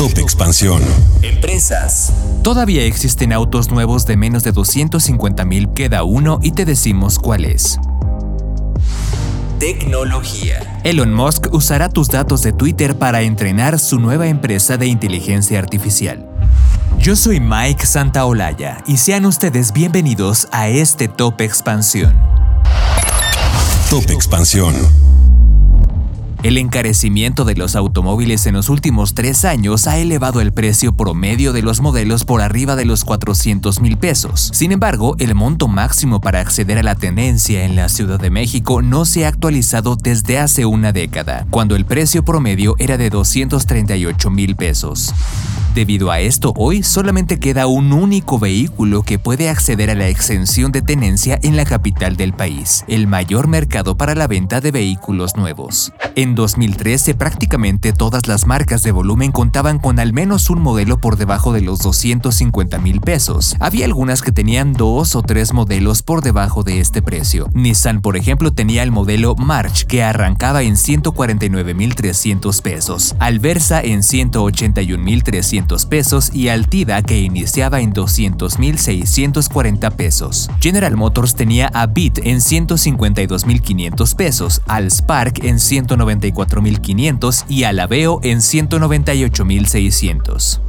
Top Expansión. Empresas. Todavía existen autos nuevos de menos de 250 mil cada uno y te decimos cuál es. Tecnología. Elon Musk usará tus datos de Twitter para entrenar su nueva empresa de inteligencia artificial. Yo soy Mike Santaolalla y sean ustedes bienvenidos a este Top Expansión. Top Expansión. El encarecimiento de los automóviles en los últimos tres años ha elevado el precio promedio de los modelos por arriba de los 400 mil pesos. Sin embargo, el monto máximo para acceder a la tenencia en la Ciudad de México no se ha actualizado desde hace una década, cuando el precio promedio era de 238 mil pesos. Debido a esto, hoy solamente queda un único vehículo que puede acceder a la exención de tenencia en la capital del país, el mayor mercado para la venta de vehículos nuevos. 2013, prácticamente todas las marcas de volumen contaban con al menos un modelo por debajo de los 250 mil pesos. Había algunas que tenían dos o tres modelos por debajo de este precio. Nissan, por ejemplo, tenía el modelo March que arrancaba en 149 mil 300 pesos, Alversa en 181 mil 300 pesos y Altida que iniciaba en 200.640 pesos. General Motors tenía a Bit en 152.500 pesos, al Spark en 194.500 y al Aveo en 198.600.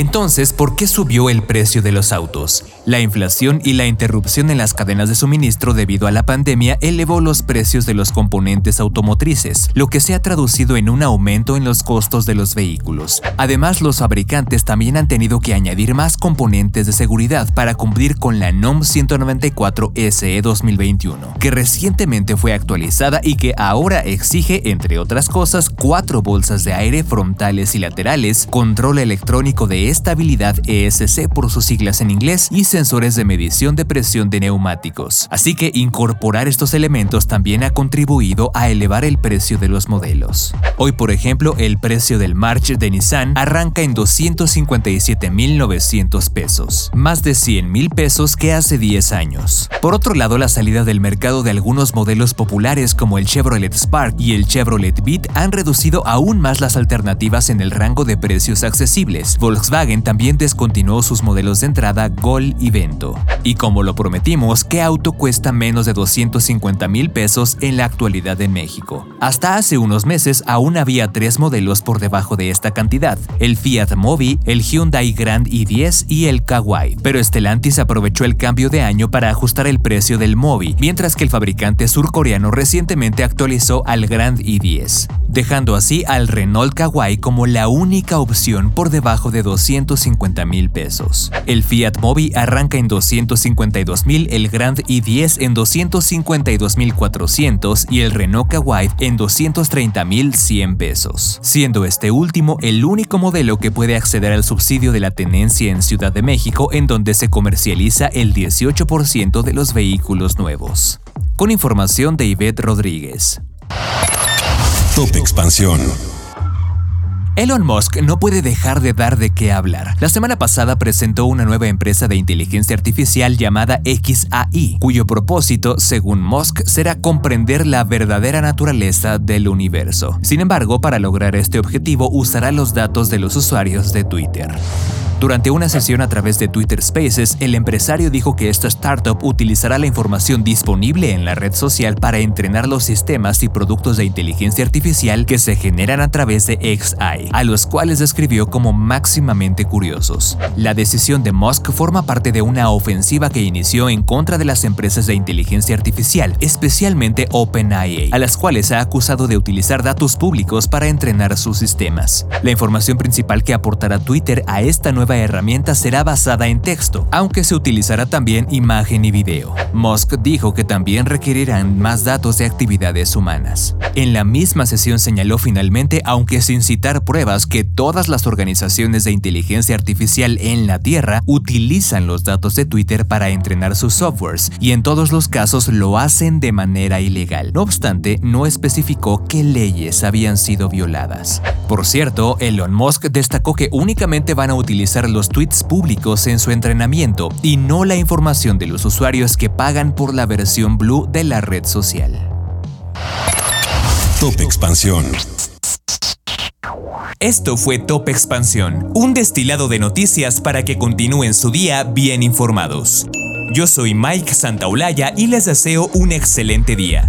Entonces, ¿por qué subió el precio de los autos? La inflación y la interrupción en las cadenas de suministro debido a la pandemia elevó los precios de los componentes automotrices, lo que se ha traducido en un aumento en los costos de los vehículos. Además, los fabricantes también han tenido que añadir más componentes de seguridad para cumplir con la NOM 194 SE 2021, que recientemente fue actualizada y que ahora exige, entre otras cosas, cuatro bolsas de aire frontales y laterales, control electrónico de estabilidad ESC por sus siglas en inglés y sensores de medición de presión de neumáticos. Así que incorporar estos elementos también ha contribuido a elevar el precio de los modelos. Hoy, por ejemplo, el precio del March de Nissan arranca en 257.900 pesos, más de 100.000 pesos que hace 10 años. Por otro lado, la salida del mercado de algunos modelos populares como el Chevrolet Spark y el Chevrolet Beat han reducido aún más las alternativas en el rango de precios accesibles. Volkswagen también descontinuó sus modelos de entrada Gol y Vento. Y como lo prometimos, ¿qué auto cuesta menos de 250 mil pesos en la actualidad en México? Hasta hace unos meses aún había tres modelos por debajo de esta cantidad, el Fiat Mobi, el Hyundai Grand i10 y el Kawai. Pero Stellantis aprovechó el cambio de año para ajustar el precio del Mobi, mientras que el fabricante surcoreano recientemente actualizó al Grand i10, dejando así al Renault Kawai como la única opción por debajo de 250 mil pesos. El Fiat Mobi arranca en 252 mil, el Grand i10 en 252 mil 400 y el Renault Kawai en 230 mil 100 pesos, siendo este último el único modelo que puede acceder al subsidio de la tenencia en Ciudad de México en donde se comercializa el 18% de los vehículos nuevos. Con información de Ivette Rodríguez. Expansión. Elon Musk no puede dejar de dar de qué hablar. La semana pasada presentó una nueva empresa de inteligencia artificial llamada XAI, cuyo propósito, según Musk, será comprender la verdadera naturaleza del universo. Sin embargo, para lograr este objetivo usará los datos de los usuarios de Twitter. Durante una sesión a través de Twitter Spaces, el empresario dijo que esta startup utilizará la información disponible en la red social para entrenar los sistemas y productos de inteligencia artificial que se generan a través de XAI, a los cuales describió como máximamente curiosos. La decisión de Musk forma parte de una ofensiva que inició en contra de las empresas de inteligencia artificial, especialmente OpenAI, a las cuales ha acusado de utilizar datos públicos para entrenar sus sistemas. La información principal que aportará Twitter a esta nueva herramienta será basada en texto, aunque se utilizará también imagen y video. Musk dijo que también requerirán más datos de actividades humanas. En la misma sesión señaló finalmente, aunque sin citar pruebas, que todas las organizaciones de inteligencia artificial en la Tierra utilizan los datos de Twitter para entrenar sus softwares y en todos los casos lo hacen de manera ilegal. No obstante, no especificó qué leyes habían sido violadas. Por cierto, Elon Musk destacó que únicamente van a utilizar los tweets públicos en su entrenamiento y no la información de los usuarios que pagan por la versión Blue de la red social. Top Expansión. Esto fue Top Expansión, un destilado de noticias para que continúen su día bien informados. Yo soy Mike Santaolalla y les deseo un excelente día.